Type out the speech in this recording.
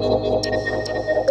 フフフフ。